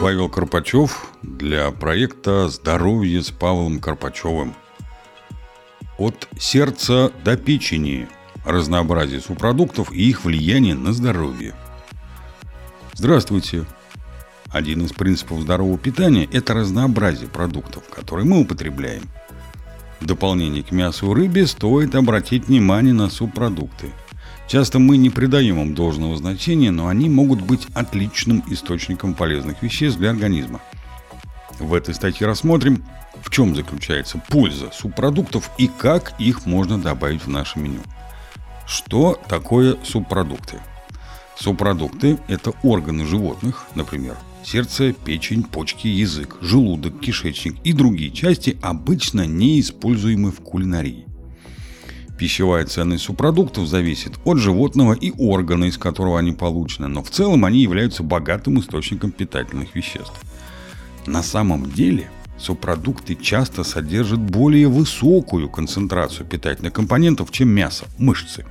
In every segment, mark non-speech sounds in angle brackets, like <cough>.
Павел Карпачев для проекта «Здоровье с Павлом Карпачевым». От сердца до печени. Разнообразие субпродуктов и их влияние на здоровье. Здравствуйте. Один из принципов здорового питания – это разнообразие продуктов, которые мы употребляем. В дополнение к мясу и рыбе стоит обратить внимание на субпродукты – Часто мы не придаем им должного значения, но они могут быть отличным источником полезных веществ для организма. В этой статье рассмотрим, в чем заключается польза субпродуктов и как их можно добавить в наше меню. Что такое субпродукты? Субпродукты – это органы животных, например, сердце, печень, почки, язык, желудок, кишечник и другие части, обычно не используемы в кулинарии. Пищевая ценность субпродуктов зависит от животного и органа, из которого они получены, но в целом они являются богатым источником питательных веществ. На самом деле субпродукты часто содержат более высокую концентрацию питательных компонентов, чем мясо, мышцы.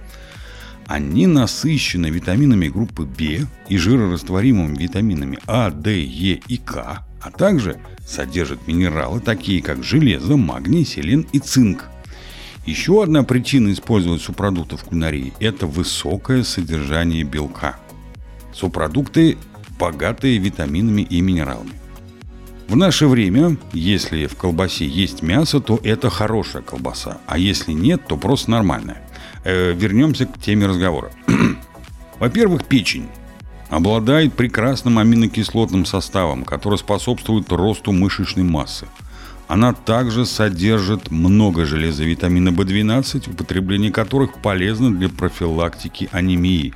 Они насыщены витаминами группы В и жирорастворимыми витаминами А, D, Е и К, а также содержат минералы, такие как железо, магний, селен и цинк – еще одна причина использовать субпродукты в кулинарии – это высокое содержание белка. Субпродукты богатые витаминами и минералами. В наше время, если в колбасе есть мясо, то это хорошая колбаса, а если нет, то просто нормальная. Э, вернемся к теме разговора. <clears throat> Во-первых, печень обладает прекрасным аминокислотным составом, который способствует росту мышечной массы – она также содержит много железа витамина В12, употребление которых полезно для профилактики анемии.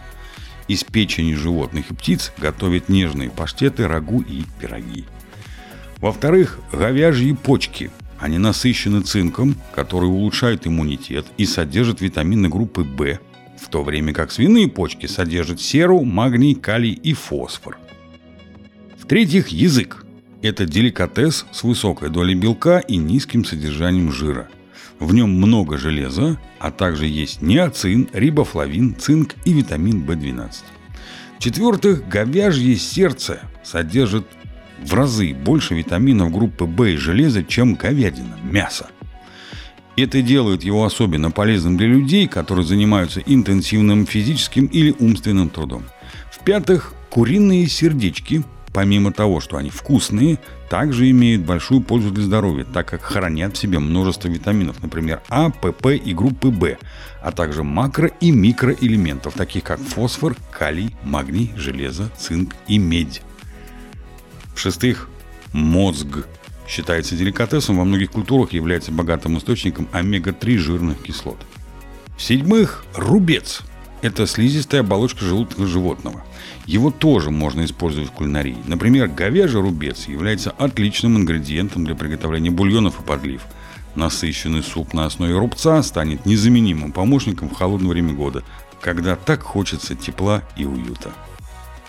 Из печени животных и птиц готовят нежные паштеты, рагу и пироги. Во-вторых, говяжьи почки. Они насыщены цинком, который улучшает иммунитет и содержит витамины группы В, в то время как свиные почки содержат серу, магний, калий и фосфор. В-третьих, язык. Это деликатес с высокой долей белка и низким содержанием жира. В нем много железа, а также есть неоцин, рибофлавин, цинк и витамин В12. В-четвертых, говяжье сердце содержит в разы больше витаминов группы В и железа, чем говядина, мясо. Это делает его особенно полезным для людей, которые занимаются интенсивным физическим или умственным трудом. В-пятых, куриные сердечки помимо того, что они вкусные, также имеют большую пользу для здоровья, так как хранят в себе множество витаминов, например, А, ПП и группы В, а также макро- и микроэлементов, таких как фосфор, калий, магний, железо, цинк и медь. В-шестых, мозг считается деликатесом, во многих культурах является богатым источником омега-3 жирных кислот. В-седьмых, рубец – это слизистая оболочка желудка животного – его тоже можно использовать в кулинарии. Например, говяжий рубец является отличным ингредиентом для приготовления бульонов и подлив. Насыщенный суп на основе рубца станет незаменимым помощником в холодное время года, когда так хочется тепла и уюта.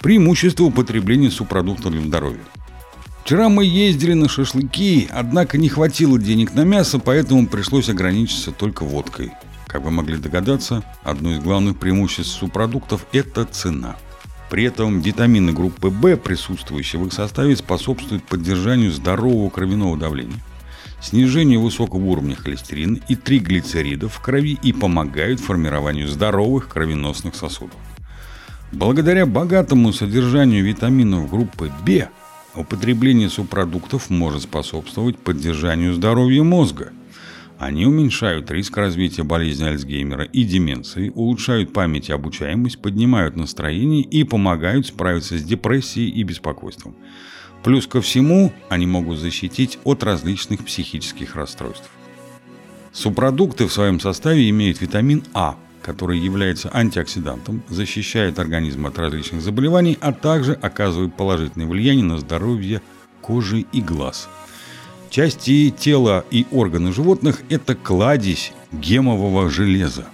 Преимущество употребления субпродуктов для здоровья. Вчера мы ездили на шашлыки, однако не хватило денег на мясо, поэтому пришлось ограничиться только водкой. Как вы могли догадаться, одно из главных преимуществ субпродуктов – это цена – при этом витамины группы В, присутствующие в их составе, способствуют поддержанию здорового кровяного давления, снижению высокого уровня холестерина и триглицеридов в крови и помогают формированию здоровых кровеносных сосудов. Благодаря богатому содержанию витаминов группы В, употребление субпродуктов может способствовать поддержанию здоровья мозга – они уменьшают риск развития болезни Альцгеймера и деменции, улучшают память и обучаемость, поднимают настроение и помогают справиться с депрессией и беспокойством. Плюс ко всему, они могут защитить от различных психических расстройств. Субпродукты в своем составе имеют витамин А, который является антиоксидантом, защищает организм от различных заболеваний, а также оказывает положительное влияние на здоровье кожи и глаз – Части тела и органы животных – это кладезь гемового железа.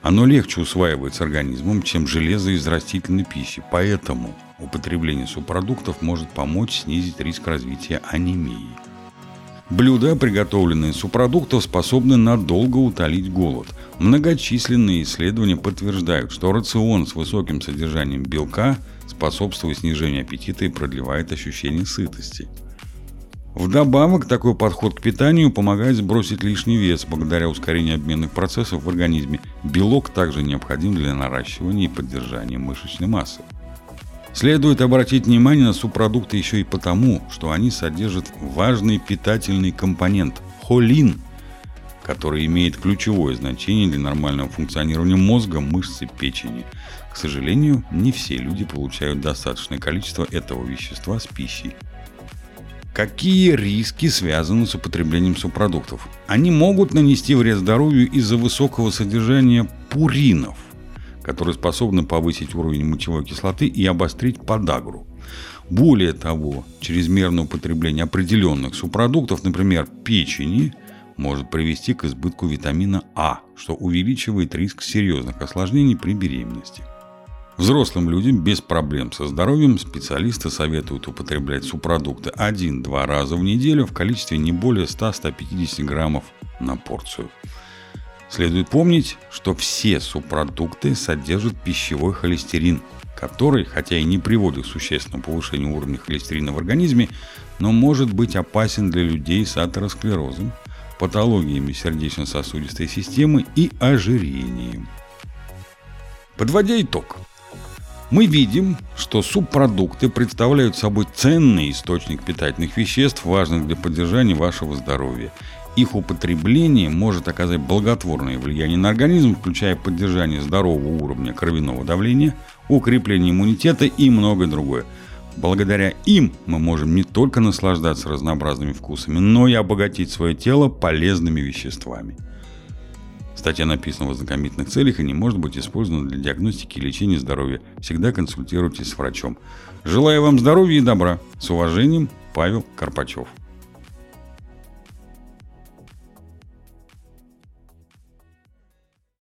Оно легче усваивается организмом, чем железо из растительной пищи, поэтому употребление субпродуктов может помочь снизить риск развития анемии. Блюда, приготовленные из субпродуктов, способны надолго утолить голод. Многочисленные исследования подтверждают, что рацион с высоким содержанием белка способствует снижению аппетита и продлевает ощущение сытости. Вдобавок, такой подход к питанию помогает сбросить лишний вес благодаря ускорению обменных процессов в организме. Белок также необходим для наращивания и поддержания мышечной массы. Следует обратить внимание на субпродукты еще и потому, что они содержат важный питательный компонент – холин, который имеет ключевое значение для нормального функционирования мозга, мышц и печени. К сожалению, не все люди получают достаточное количество этого вещества с пищей. Какие риски связаны с употреблением субпродуктов? Они могут нанести вред здоровью из-за высокого содержания пуринов, которые способны повысить уровень мочевой кислоты и обострить подагру. Более того, чрезмерное употребление определенных субпродуктов, например, печени, может привести к избытку витамина А, что увеличивает риск серьезных осложнений при беременности. Взрослым людям без проблем со здоровьем специалисты советуют употреблять субпродукты 1-2 раза в неделю в количестве не более 100-150 граммов на порцию. Следует помнить, что все субпродукты содержат пищевой холестерин, который, хотя и не приводит к существенному повышению уровня холестерина в организме, но может быть опасен для людей с атеросклерозом, патологиями сердечно-сосудистой системы и ожирением. Подводя итог, мы видим, что субпродукты представляют собой ценный источник питательных веществ, важных для поддержания вашего здоровья. Их употребление может оказать благотворное влияние на организм, включая поддержание здорового уровня кровяного давления, укрепление иммунитета и многое другое. Благодаря им мы можем не только наслаждаться разнообразными вкусами, но и обогатить свое тело полезными веществами. Статья написана в ознакомительных целях и не может быть использована для диагностики и лечения здоровья. Всегда консультируйтесь с врачом. Желаю вам здоровья и добра. С уважением, Павел Карпачев.